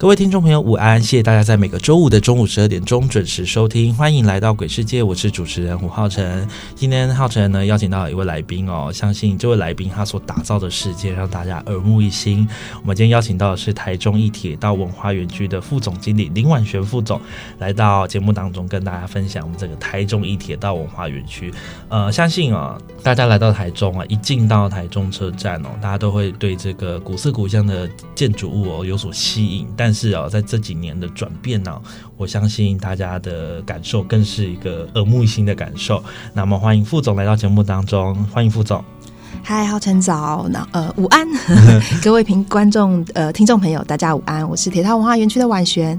各位听众朋友，午安！谢谢大家在每个周五的中午十二点钟准时收听，欢迎来到鬼世界，我是主持人胡浩辰。今天浩辰呢邀请到一位来宾哦，相信这位来宾他所打造的世界让大家耳目一新。我们今天邀请到的是台中一铁道文化园区的副总经理林婉璇副总，来到节目当中跟大家分享我们这个台中一铁道文化园区。呃，相信啊，大家来到台中啊，一进到台中车站哦，大家都会对这个古色古香的建筑物哦有所吸引，但但是啊，在这几年的转变呢，我相信大家的感受更是一个耳目一新的感受。那么，欢迎副总来到节目当中，欢迎副总。嗨，浩晨早，那呃，午安，各位平观众呃听众朋友，大家午安，我是铁道文化园区的婉璇。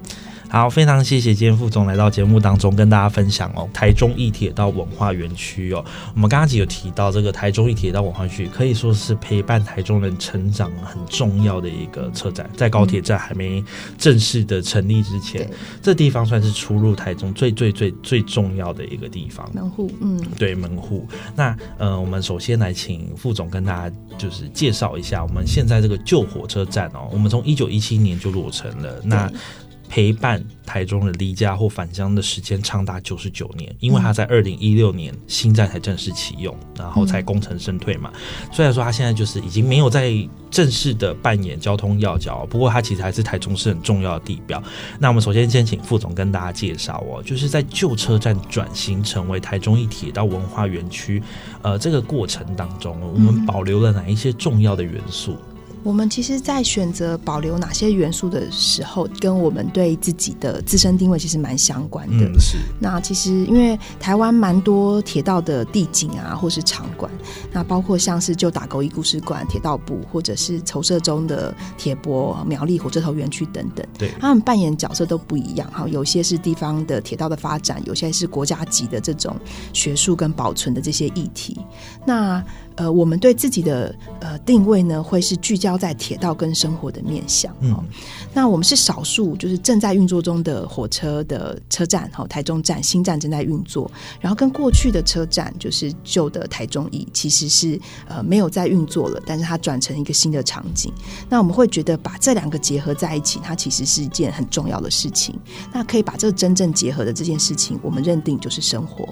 好，非常谢谢今天副总来到节目当中跟大家分享哦。台中一铁道文化园区哦，我们刚刚有提到这个台中一铁道文化区，可以说是陪伴台中人成长很重要的一个车站。在高铁站还没正式的成立之前，这地方算是出入台中最最最最重要的一个地方。门户，嗯，对，门户。那呃，我们首先来请副总跟大家就是介绍一下我们现在这个旧火车站哦。我们从一九一七年就落成了，那。陪伴台中的离家或返乡的时间长达九十九年，因为他在二零一六年新站才正式启用，然后才功成身退嘛。虽然说他现在就是已经没有在正式的扮演交通要角，不过他其实还是台中市很重要的地标。那我们首先先请副总跟大家介绍哦，就是在旧车站转型成为台中一铁道文化园区，呃，这个过程当中，我们保留了哪一些重要的元素？我们其实，在选择保留哪些元素的时候，跟我们对自己的自身定位其实蛮相关的。嗯，是。那其实，因为台湾蛮多铁道的地景啊，或是场馆，那包括像是旧打狗一故事馆、铁道部，或者是筹设中的铁博苗栗火车头园区等等。对，他们扮演角色都不一样。哈，有些是地方的铁道的发展，有些是国家级的这种学术跟保存的这些议题。那呃，我们对自己的呃定位呢，会是聚焦在铁道跟生活的面向。嗯，那我们是少数就是正在运作中的火车的车站，哈，台中站新站正在运作，然后跟过去的车站就是旧的台中一其实是呃没有在运作了，但是它转成一个新的场景。那我们会觉得把这两个结合在一起，它其实是一件很重要的事情。那可以把这个真正结合的这件事情，我们认定就是生活。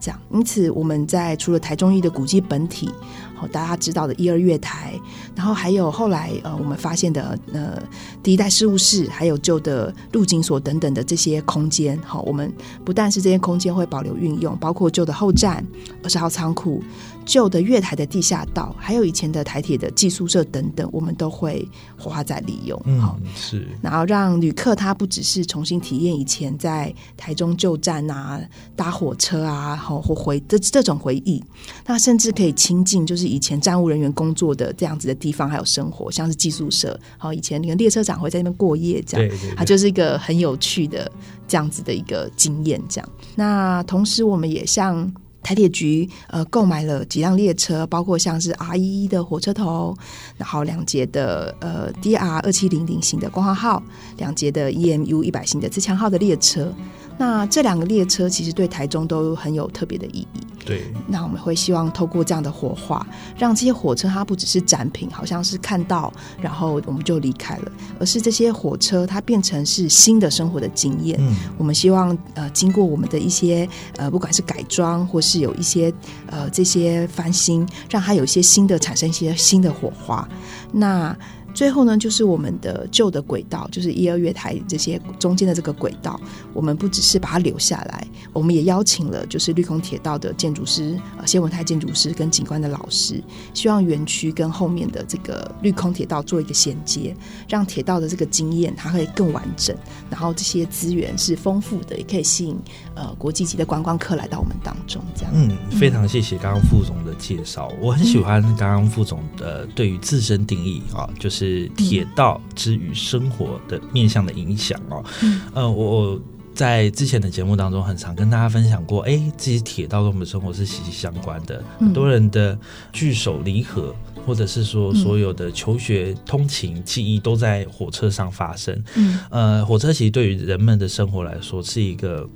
这样，因此我们在除了台中一的古迹本体，好大家知道的一二月台，然后还有后来呃我们发现的呃第一代事务室，还有旧的入境所等等的这些空间，好，我们不但是这些空间会保留运用，包括旧的后站、二十号仓库。旧的月台的地下道，还有以前的台铁的寄宿舍等等，我们都会花在利用。嗯，是。然后让旅客他不只是重新体验以前在台中旧站啊搭火车啊，好或回这这种回忆，那甚至可以亲近就是以前站务人员工作的这样子的地方，还有生活，像是寄宿舍。好，以前那个列车长会在那边过夜，这样，它就是一个很有趣的这样子的一个经验。这样，那同时我们也像。台铁局呃购买了几辆列车，包括像是 R 一一的火车头，然后两节的呃 DR 二七零零型的光华号，两节的 EMU 一百型的自强号的列车。那这两个列车其实对台中都很有特别的意义。对，那我们会希望透过这样的火化，让这些火车它不只是展品，好像是看到然后我们就离开了，而是这些火车它变成是新的生活的经验。嗯，我们希望呃经过我们的一些呃不管是改装或是有一些呃这些翻新，让它有一些新的产生一些新的火花。那最后呢，就是我们的旧的轨道，就是一二月台这些中间的这个轨道，我们不只是把它留下来，我们也邀请了就是绿空铁道的建筑师、呃谢文泰建筑师跟景观的老师，希望园区跟后面的这个绿空铁道做一个衔接，让铁道的这个经验它会更完整，然后这些资源是丰富的，也可以吸引呃国际级的观光客来到我们当中，这样。嗯，非常谢谢刚刚副总的介绍，我很喜欢刚刚副总的对于自身定义啊，就是铁道之于生活的面向的影响哦。嗯呃，我我在之前的节目当中，很常跟大家分享过，哎，其实铁道跟我们生活是息息相关的。嗯很多人的聚首离合，或者是说所有的求学、通勤、记忆，都在火车上发生。嗯呃，火车其实对于人们的生活来说是一个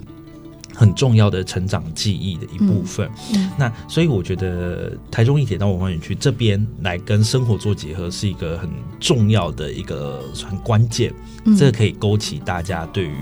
很重要的成长记忆的一部分。嗯那所以我觉得台中一铁道文化园区这边来跟生活做结合，是一个很重要的一个很关键。嗯这个可以勾起大家对于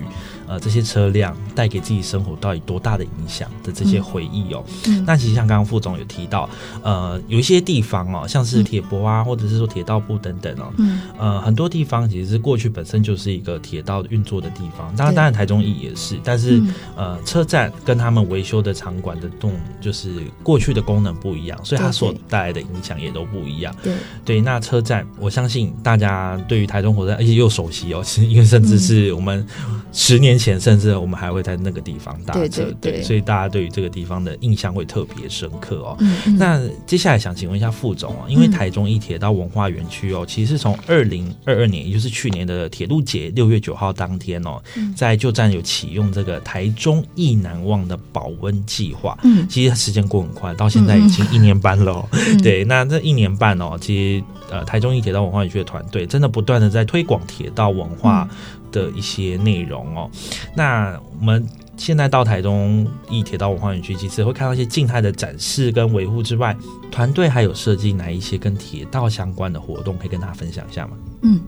呃这些车辆带给自己生活到底多大的影响的这些回忆哦。嗯那其实像刚刚副总有提到，呃，有一些地方哦，像是铁博啊，或者是说铁道部等等哦，嗯呃，很多地方其实是过去本身就是一个铁道运作的地方，当然，当然台中一也是，但是、嗯呃，车站跟他们维修的场馆的动，就是过去的功能不一样，所以它所带来的影响也都不一样。对对，那车站，我相信大家对于台中火车站，而且又熟悉哦，其实因为甚至是我们十年前，甚至我们还会在那个地方搭车，对对对。所以大家对于这个地方的印象会特别深刻哦。那接下来想请问一下副总哦，因为嗯。台中一铁道文化园区哦，其实是从二零二二年，也就是去年的铁路节六月九号当天哦，嗯。在旧站有启用这个台中意难忘的保温计划。嗯。其实时间过很快，到现在已经一年半了、哦。嗯。对，那这一年半哦，其实呃，台中一铁道文化园区的团队真的不断的在推广铁道文化的一些内容哦。那我们现在到台中一铁道文化园区，其实会看到一些静态的展示跟维护之外，团队还有设计哪一些跟铁道相关的活动，可以跟大家分享一下吗？嗯，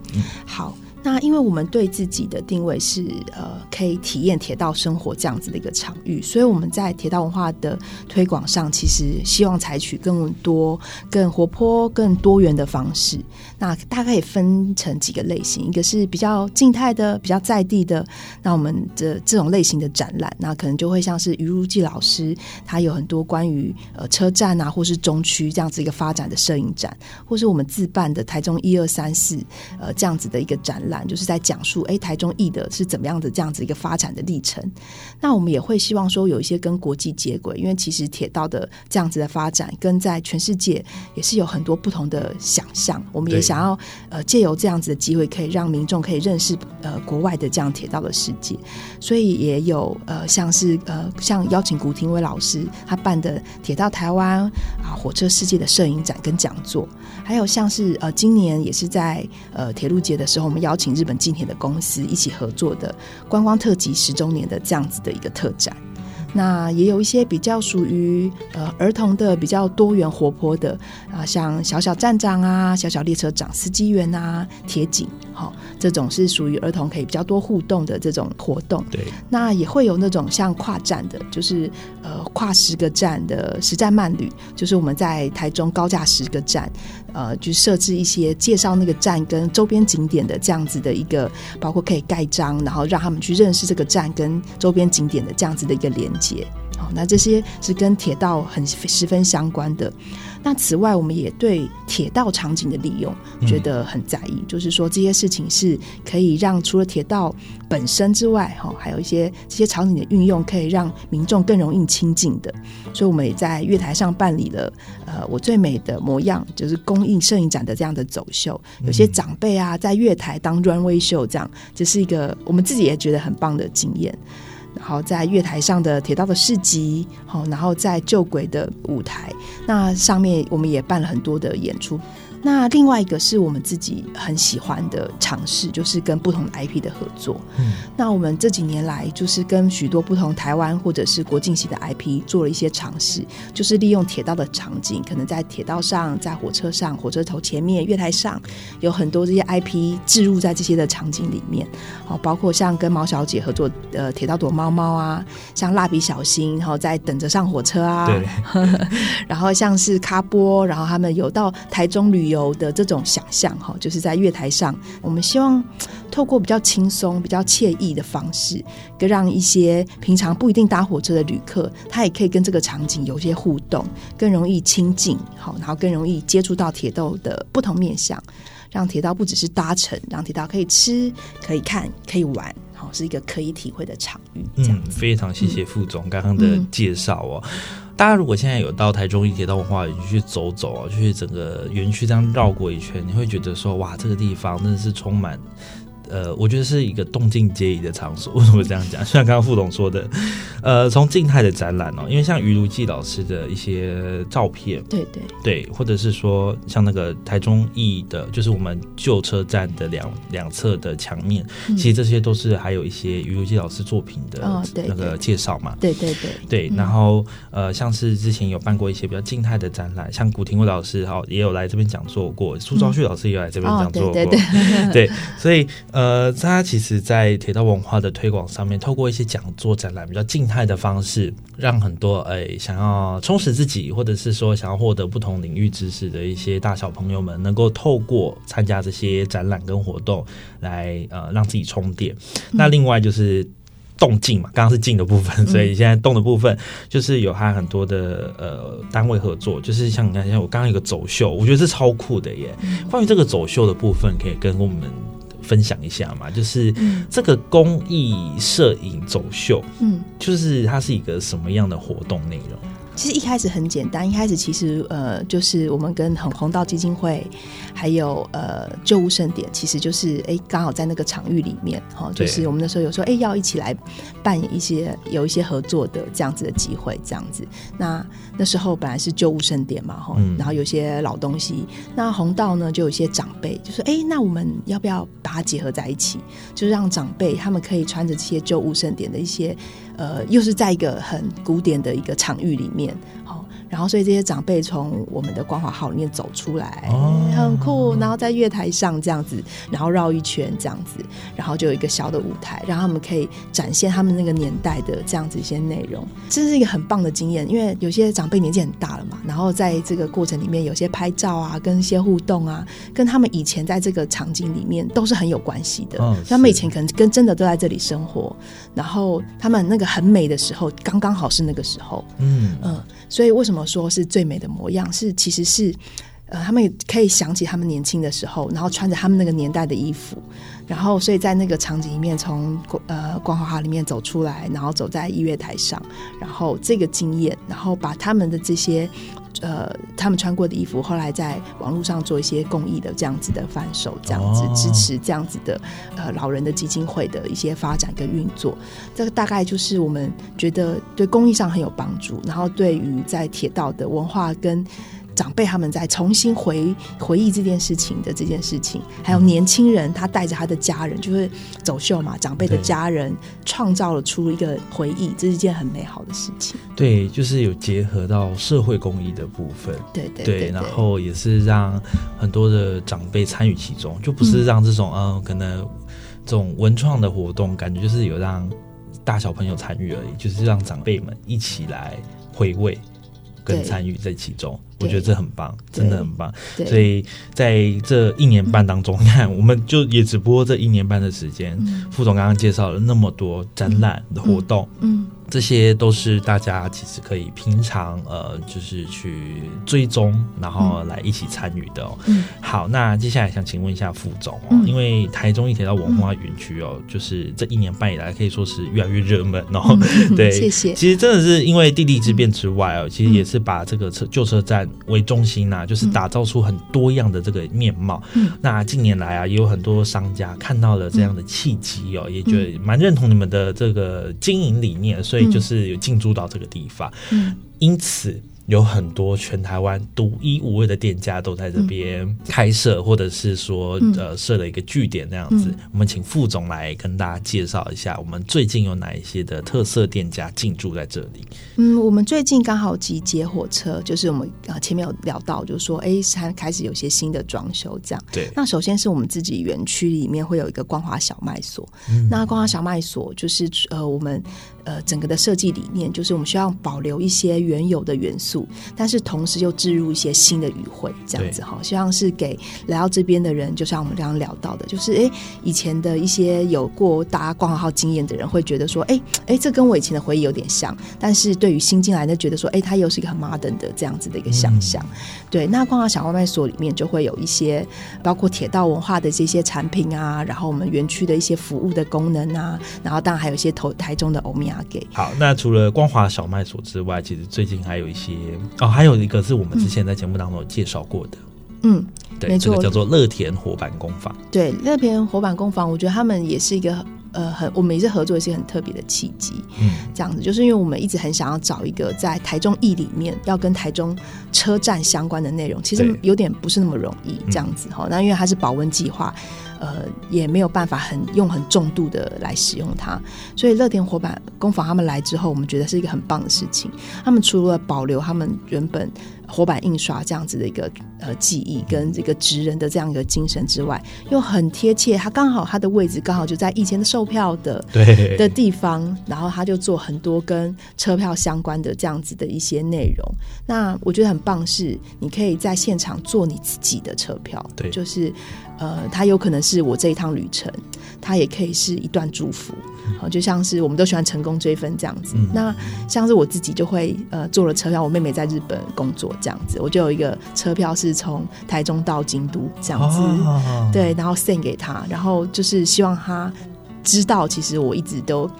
好。那因为我们对自己的定位是呃，可以体验铁道生活这样子的一个场域，所以我们在铁道文化的推广上，其实希望采取更多、更活泼、更多元的方式。那大概也分成几个类型，一个是比较静态的、比较在地的。那我们的这种类型的展览，那可能就会像是于如记老师，他有很多关于呃车站啊，或是中区这样子一个发展的摄影展，或是我们自办的台中一二三四呃这样子的一个展览，就是在讲述哎台中艺的是怎么样的这样子一个发展的历程。那我们也会希望说有一些跟国际接轨，因为其实铁道的这样子的发展，跟在全世界也是有很多不同的想象。我们也想要呃借由这样子的机会，可以让民众可以认识呃国外的这样铁道的世界。所以也有呃像是呃像邀请古廷威老师他办的铁道台湾啊火车世界的摄影展跟讲座，还有像是呃今年也是在呃铁路节的时候，我们邀请请日本近铁的公司一起合作的观光特辑十周年的这样子的一个特展。那也有一些比较属于呃儿童的比较多元活泼的啊，像小小站长啊、小小列车长、司机员啊、铁警，好、这种是属于儿童可以比较多互动的这种活动。对，那也会有那种像跨站的，就是呃跨十个站的实战慢旅，就是我们在台中高架十个站，呃，就设置一些介绍那个站跟周边景点的这样子的一个，包括可以盖章，然后让他们去认识这个站跟周边景点的这样子的一个连接。好，那这些是跟铁道很十分相关的。那此外，我们也对铁道场景的利用嗯觉得很在意，就是说这些事情是可以让除了铁道本身之外，哈，还有一些这些场景的运用，可以让民众更容易亲近的。所以，我们也在月台上办理了呃我最美的模样，就是公益摄影展的这样的走秀。有些长辈啊，在月台当 runway show，这样这是一个我们自己也觉得很棒的经验。好在月台上的铁道的市集，好，然后在旧轨的舞台，那上面我们也办了很多的演出。那另外一个是我们自己很喜欢的尝试，就是跟不同的 IP 的合作。嗯那我们这几年来，就是跟许多不同台湾或者是国境系的 IP 做了一些尝试，就是利用铁道的场景，可能在铁道上、在火车上、火车头前面、月台上，有很多这些 IP 置入在这些的场景里面。好，包括像跟毛小姐合作的铁道躲猫猫啊，像蜡笔小新，然后在等着上火车啊，对，然后像是咖波，然后他们有到台中旅游。游的这种想象哈，就是在月台上，我们希望透过比较轻松、比较惬意的方式，更让一些平常不一定搭火车的旅客，他也可以跟这个场景有一些互动，更容易亲近，好，然后更容易接触到铁道的不同面向，让铁道不只是搭乘，让铁道可以吃、可以看、可以玩，好，是一个可以体会的场域。这样嗯，非常谢谢副总刚刚的介绍哦。大家如果现在有到台中一铁道文化园去走走啊，去整个园区这样绕过一圈，你会觉得说，哇，这个地方真的是充满。呃，我觉得是一个动静皆宜的场所。为什么这样讲？像刚刚副总说的，呃，从静态的展览哦，因为像于如记老师的一些照片，对对。对，或者是说像那个台中艺的，就是我们旧车站的两两侧的墙面，嗯。其实这些都是还有一些于如记老师作品的那个介绍嘛。对对对。对，然后呃，像是之前有办过一些比较静态的展览，像古廷伟老师哈也有来这边讲座过，苏昭旭老师也有来这边哦讲座过，对对。对，所以呃，他其实，在铁道文化的推广上面，透过一些讲座、展览，比较静态的方式，让很多哎想要充实自己，或者是说想要获得不同领域知识的一些大小朋友们，能够透过参加这些展览跟活动，来呃让自己充电。那另外就是。动静嘛，刚刚是静的部分，所以现在动的部分就是有和很多的呃单位合作，就是像你看，像我刚刚有个走秀，我觉得是超酷的耶。关于这个走秀的部分，可以跟我们分享一下嘛？就是这个公益摄影走秀，嗯。就是它是一个什么样的活动内容？其实一开始很简单，一开始其实呃，就是我们跟红红道基金会，还有呃旧物盛典，其实就是哎刚好在那个场域里面，哈、对就是我们那时候有说哎要一起来扮演一些有一些合作的这样子的机会，这样子。那那时候本来是旧物盛典嘛，哈、嗯然后有些老东西，那红道呢就有一些长辈就说哎，那我们要不要把它结合在一起，就是让长辈他们可以穿着这些旧物盛典的一些呃，又是在一个很古典的一个场域里面，然后所以这些长辈从我们的光华号里面走出来，哦。很酷，然后在月台上这样子，然后绕一圈这样子，然后就有一个小的舞台，让他们可以展现他们那个年代的这样子一些内容，这是一个很棒的经验，因为有些长辈年纪很大了嘛，然后在这个过程里面有些拍照啊，跟一些互动啊，跟他们以前在这个场景里面都是很有关系的，嗯他们以前可能跟真的都在这里生活，然后他们那个很美的时候，刚刚好是那个时候，嗯，嗯，所以为什么说是最美的模样？是其实是，呃，他们也可以想起他们年轻的时候，然后穿着他们那个年代的衣服，然后所以在那个场景里面从，呃光华号里面走出来，然后走在音乐台上，然后这个经验，然后把他们的这些。呃，他们穿过的衣服，后来在网络上做一些公益的这样子的贩售，这样子、支持这样子的呃老人的基金会的一些发展跟运作。这个大概就是我们觉得对公益上很有帮助，然后对于在铁道的文化跟长辈他们在重新回回忆这件事情的这件事情，还有年轻人他带着他的家人，就是走秀嘛，长辈的家人创造了出一个回忆，这是一件很美好的事情。对，就是有结合到社会公益的部分。对对对，对，然后也是让很多的长辈参与其中，就不是让这种嗯、呃可能这种文创的活动，感觉就是有让大小朋友参与而已，就是让长辈们一起来回味跟对参与在其中。对我觉得这很棒，真的很棒。对所以在这一年半当中，你看，我们就也只不过这一年半的时间，嗯。副总刚刚介绍了那么多展览的活动，嗯这些都是大家其实可以平常呃，就是去追踪，然后来一起参与的哦。嗯。好，那接下来想请问一下副总哦，嗯。因为台中一铁到文化园区哦，就是这一年半以来可以说是越来越热门哦。嗯 对，谢谢。其实真的是因为地利之变之外哦，其实也是把这个车旧车站为中心呐、就是打造出很多样的这个面貌。嗯。那近年来啊，也有很多商家看到了这样的契机哦，也觉得蛮认同你们的这个经营理念，所以就是有进驻到这个地方。嗯。因此有很多全台湾独一无二的店家都在这边开设，或者是说嗯呃设了一个据点那样子。嗯我们请副总来跟大家介绍一下，我们最近有哪一些的特色店家进驻在这里。嗯，我们最近刚好集结火车，就是我们呃前面有聊到，就是说，哎，才开始有些新的装修这样。对，那首先是我们自己园区里面会有一个光华小卖所，那光华小卖所就是呃我们呃整个的设计理念就是我们需要保留一些原有的元素。但是同时又置入一些新的语汇，这样子哈，希望是给来到这边的人，就像我们刚刚聊到的，就是诶，以前的一些有过搭光华号经验的人会觉得说，诶诶，这跟我以前的回忆有点像，但是对于新进来的觉得说，诶，它又是一个很 modern 的这样子的一个想象。对，那光华小外卖所里面就会有一些包括铁道文化的这些产品啊，然后我们园区的一些服务的功能啊，然后当然还有一些头台中的欧米亚给。好，那除了光华小麦所之外，其实最近还有一些哦，还有一个是我们之前在节目当中有介绍过的，嗯，对，没错这个叫做乐田火板工坊。对，乐田火板工坊，我觉得他们也是一个呃很，我们也是合作一些很特别的契机。嗯，这样子，就是因为我们一直很想要找一个在台中艺里面要跟台中车站相关的内容，其实有点不是那么容易这样子哈。那因为它是保温计划，呃，也没有办法很用很重度的来使用它，所以乐田火板工坊他们来之后，我们觉得是一个很棒的事情。他们除了保留他们原本火板印刷这样子的一个呃技艺跟这个职人的这样一个精神之外，又很贴切，它刚好它的位置刚好就在以前的售票的对的地方，然后他就做很多跟车票相关的这样子的一些内容。那我觉得很棒是，你可以在现场做你自己的车票，对就是呃，它有可能是我这一趟旅程，它也可以是一段祝福，好、就像是我们都喜欢成功追分这样子。嗯那像是我自己就会呃做了车票，我妹妹在日本工作这样子，我就有一个车票是从台中到京都这样子。哦，对，然后 send 给她，然后就是希望她知道，其实我一直都，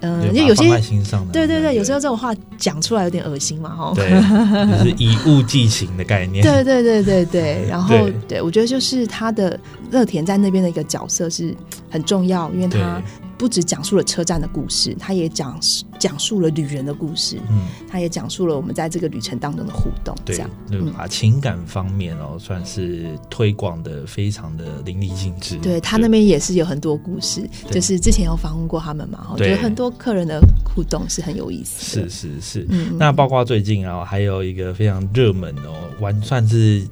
嗯、对，就有些放在心上的，对对对，有时候这种话讲出来有点恶心嘛，哈。对，就是以物寄情的概念。对对对对 对，然后对对我觉得就是他的乐田在那边的一个角色是很重要，因为他不只讲述了车站的故事，他也讲讲述了旅人的故事，嗯，他也讲述了我们在这个旅程当中的互动，这对样，就嗯。把情感方面哦，算是推广的非常的淋漓尽致。对。他那边也是有很多故事，就是之前有访问过他们嘛，我觉对。得很多客人的互动是很有意思的。是是是。嗯，那包括最近啊，还有一个非常热门哦，完算是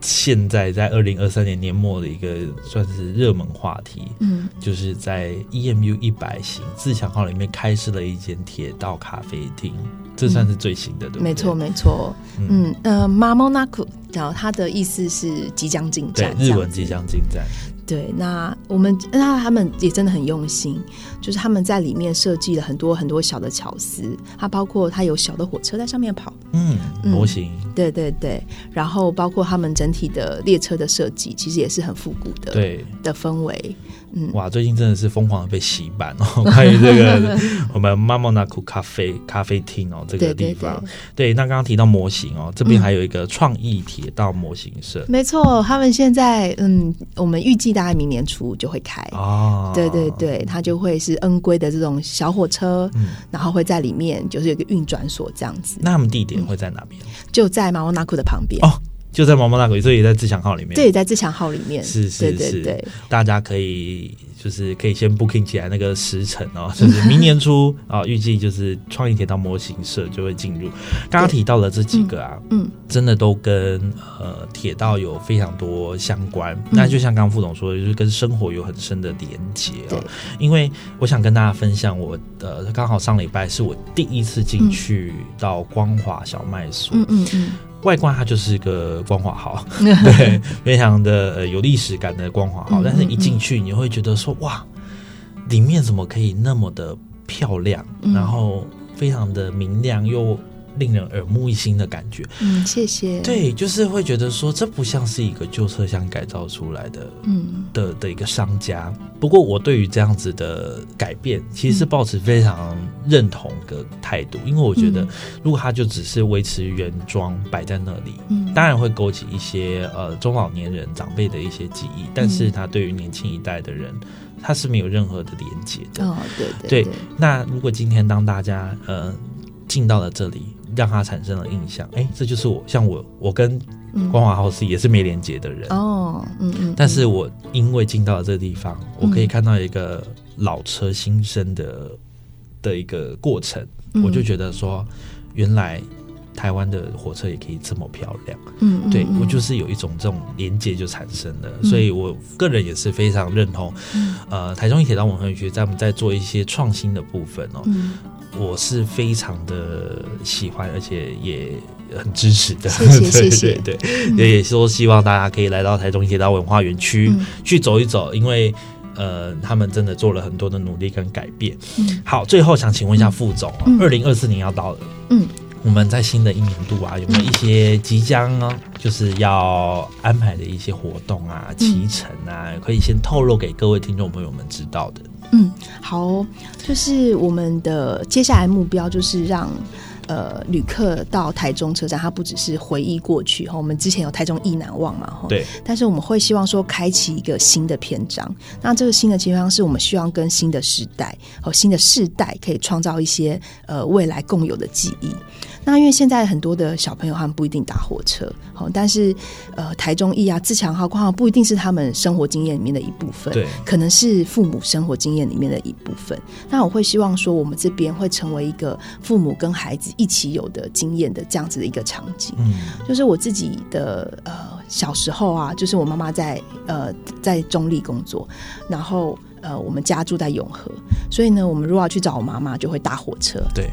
现在在二零二三年年末的一个算是热门话题，嗯。就是在 EMU 一百型自强号里面开设了一间铁道咖啡厅，这算是最新的，对不对？没错，没错，嗯，嗯呃 m a m o n a k u 然后它的意思是即将进对站，，日文即将进站，对，那我们那他们也真的很用心，就是他们在里面设计了很多很多小的巧思，它包括它有小的火车在上面跑，嗯，嗯模型，对对对，然后包括他们整体的列车的设计，其实也是很复古的，对，的氛围，嗯，哇，最近真的是疯狂的被洗版哦，关于这个我们 Mamonaku 咖啡咖啡厅哦这个地方，对，对，那刚刚提到模型哦，这边嗯还有一个创意铁道模型社。没错，他们现在嗯，我们预计大概明年初就会开。哦，对对对，它就会是恩规的这种小火车，嗯。然后会在里面就是有一个运转所这样子，那他们地点会在哪边？就在马王纳库的旁边。哦就在毛毛大鬼，所以也在自强号里面。对，在自强号里面，是是对是。对。对，大家可以就是可以先 booking 起来那个时辰哦，就是明年初啊，预计就是创意铁道模型社就会进入。刚刚提到了这几个啊，嗯真的都跟呃铁道有非常多相关。嗯。那就像刚刚副总说的，就是跟生活有很深的连结对。哦。因为我想跟大家分享我，呃，刚好上礼拜是我第一次进去到光华小麦所，嗯嗯嗯外观它就是一个光华号，对，非常的、呃、有历史感的光华号。嗯但是一进去，你会觉得说，哇，里面怎么可以那么的漂亮，嗯然后非常的明亮又令人耳目一新的感觉。嗯，谢谢。，对，就是会觉得说，这不像是一个旧车厢改造出来的嗯的的一个商家。不过我对于这样子的改变，其实是抱持非常认同的态度，因为我觉得嗯如果它就只是维持原装摆在那里，嗯，当然会勾起一些呃中老年人长辈的一些记忆，但是他对于年轻一代的人，它是没有任何的连接的。哦，对对对那如果今天当大家呃进到了这里，让他产生了印象，哎，这就是我，像我，我跟嗯。光华 house 也是没连接的人，哦，嗯嗯，但是我因为进到了这个地方，我可以嗯看到一个老车新生的的一个过程，嗯。我就觉得说，原来台湾的火车也可以这么漂亮。嗯，嗯对嗯。我就是有一种这种连接就产生了，所以我个人也是非常认同，嗯。呃，台中一铁道文化局在我们在做一些创新的部分哦，嗯我是非常的喜欢，而且也很支持的。谢谢 谢谢。对对对，也说希望大家可以来到台中铁道文化园区、嗯。去走一走，因为。呃，他们真的做了很多的努力跟改变。嗯。好，最后想请问一下副总，嗯。二零二四年要到了，嗯，我们在新的一年度啊，有没有一些即将呢，就是要安排的一些活动啊、启程啊，可以先透露给各位听众朋友们知道的？嗯，好哦、就是我们的接下来目标就是让。呃，旅客到台中车站，它不只是回忆过去哈，我们之前有台中意难忘嘛哈，对，但是我们会希望说开启一个新的篇章。那这个新的篇章是我们希望跟新的时代和新的世代可以创造一些呃未来共有的记忆。那因为现在很多的小朋友他们不一定搭火车，好，但是呃台中艺啊、自强号、光号不一定是他们生活经验里面的一部分，对可能是父母生活经验里面的一部分。那我会希望说，我们这边会成为一个父母跟孩子一起有的经验的这样子的一个场景。嗯，就是我自己的呃小时候啊，就是我妈妈在呃在中立工作，然后呃我们家住在永和，所以呢，我们如果要去找我妈妈，就会搭火车。对，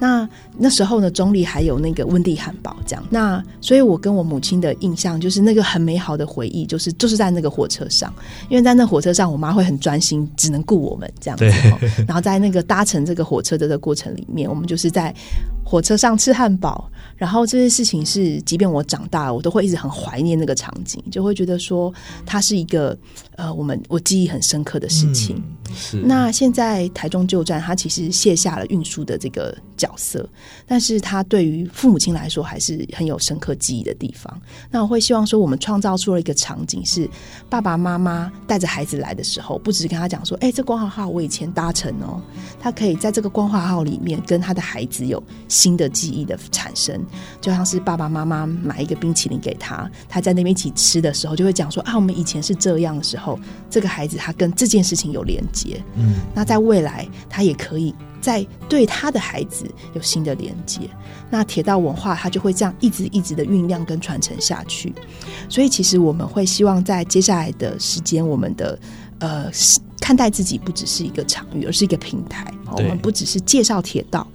那那时候呢，中立还有那个温蒂汉堡这样。那所以，我跟我母亲的印象就是那个很美好的回忆，就是就是在那个火车上，因为在那火车上，我妈会很专心，只能顾我们这样子。然后在那个搭乘这个火车的这个过程里面，我们就是在火车上吃汉堡，然后这些事情是，即便我长大了，我都会一直很怀念那个场景，就会觉得说它是一个呃，我们我记忆很深刻的事情。嗯是那现在台中旧站，它其实卸下了运输的这个角色，但是它对于父母亲来说还是很有深刻记忆的地方。那我会希望说，我们创造出了一个场景，是爸爸妈妈带着孩子来的时候，不只是跟他讲说，哎、这光华号我以前搭乘哦，他可以在这个光华号里面跟他的孩子有新的记忆的产生，就像是爸爸妈妈买一个冰淇淋给他，他在那边一起吃的时候，就会讲说啊，我们以前是这样的时候，这个孩子他跟这件事情有连接。嗯那在未来，他也可以在对他的孩子有新的连接。那铁道文化，它就会这样一直一直的酝酿跟传承下去。所以，其实我们会希望在接下来的时间，我们的呃看待自己不只是一个场域，而是一个平台。哦我们不只是介绍铁道，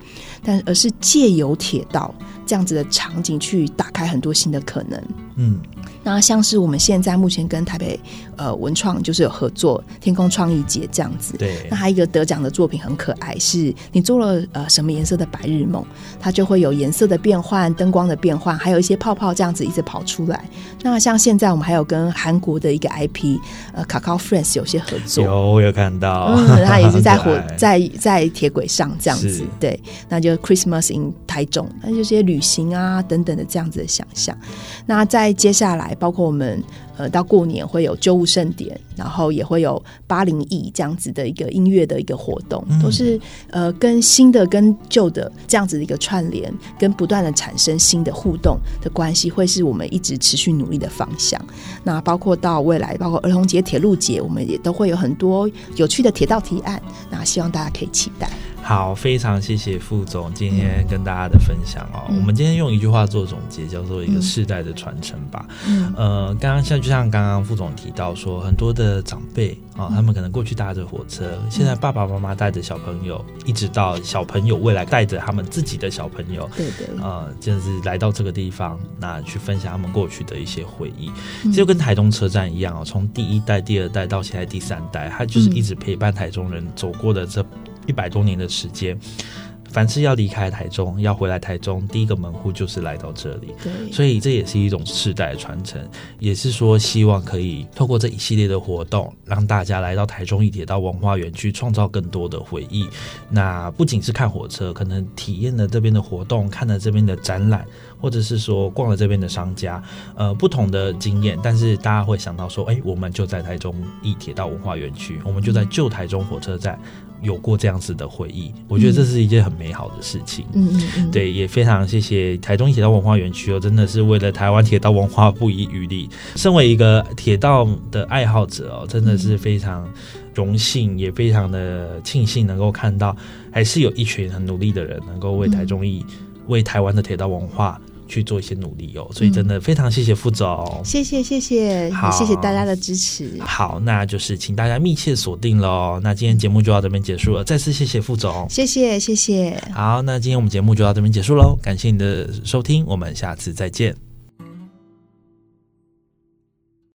但而是借由铁道这样子的场景去打开很多新的可能。嗯那像是我们现在目前跟台北呃文创就是有合作天空创意节这样子，对那还有一个得奖的作品很可爱，是你做了呃什么颜色的白日梦，它就会有颜色的变换、灯光的变换，还有一些泡泡这样子一直跑出来。那像现在我们还有跟韩国的一个 IP 呃 Kakao Friends 有些合作，有我有看到，嗯，他也是 在火在在铁轨上这样子，对，那就 Christmas in 台中，那就这些旅行啊等等的这样子的想象。那在接下来，包括我们呃到过年会有旧物盛典，然后也会有八零亿这样子的一个音乐的一个活动，嗯都是呃跟新的跟旧的这样子的一个串联，跟不断的产生新的互动的关系，会是我们一直持续努力的方向。那包括到未来，包括儿童节、铁路节，我们也都会有很多有趣的铁道提案。那希望大家可以期待。好，非常谢谢副总今天跟大家的分享哦。嗯。我们今天用一句话做总结，叫做一个嗯世代的传承吧。嗯。呃，刚刚像就像刚刚副总提到说，很多的长辈啊、他们可能过去搭着火车，现在爸爸妈妈带着小朋友，一直到小朋友未来带着他们自己的小朋友。对对，呃，就是来到这个地方，那去分享他们过去的一些回忆，嗯。就跟台中车站一样哦，从第一代、第二代到现在第三代，他就是一直陪伴台中人走过的这一百多年的时间。凡是要离开台中，要回来台中，第一个门户就是来到这里。对，所以这也是一种世代的传承，也是说希望可以透过这一系列的活动，让大家来到台中一铁道文化园区，创造更多的回忆。那不仅是看火车，可能体验了这边的活动，看了这边的展览，或者是说逛了这边的商家，呃，不同的经验。但是大家会想到说，哎，我们就在台中一铁道文化园区，我们就在旧台中火车站有过这样子的回忆。我觉得这是一件很美好的事情。嗯嗯，对，也非常谢谢台中铁道文化园区哦，真的是为了台湾铁道文化不遗余力。身为一个铁道的爱好者哦，真的是非常荣幸，也非常的庆幸能够看到，还是有一群很努力的人能够为台中义、为台湾的铁道文化去做一些努力哦。所以真的非常谢谢副总。谢谢谢谢，谢谢大家的支持。好，那就是请大家密切锁定喽。那今天节目就到这边结束了，再次谢谢副总。谢谢谢谢，好，那今天我们节目就到这边结束喽，感谢你的收听，我们下次再见。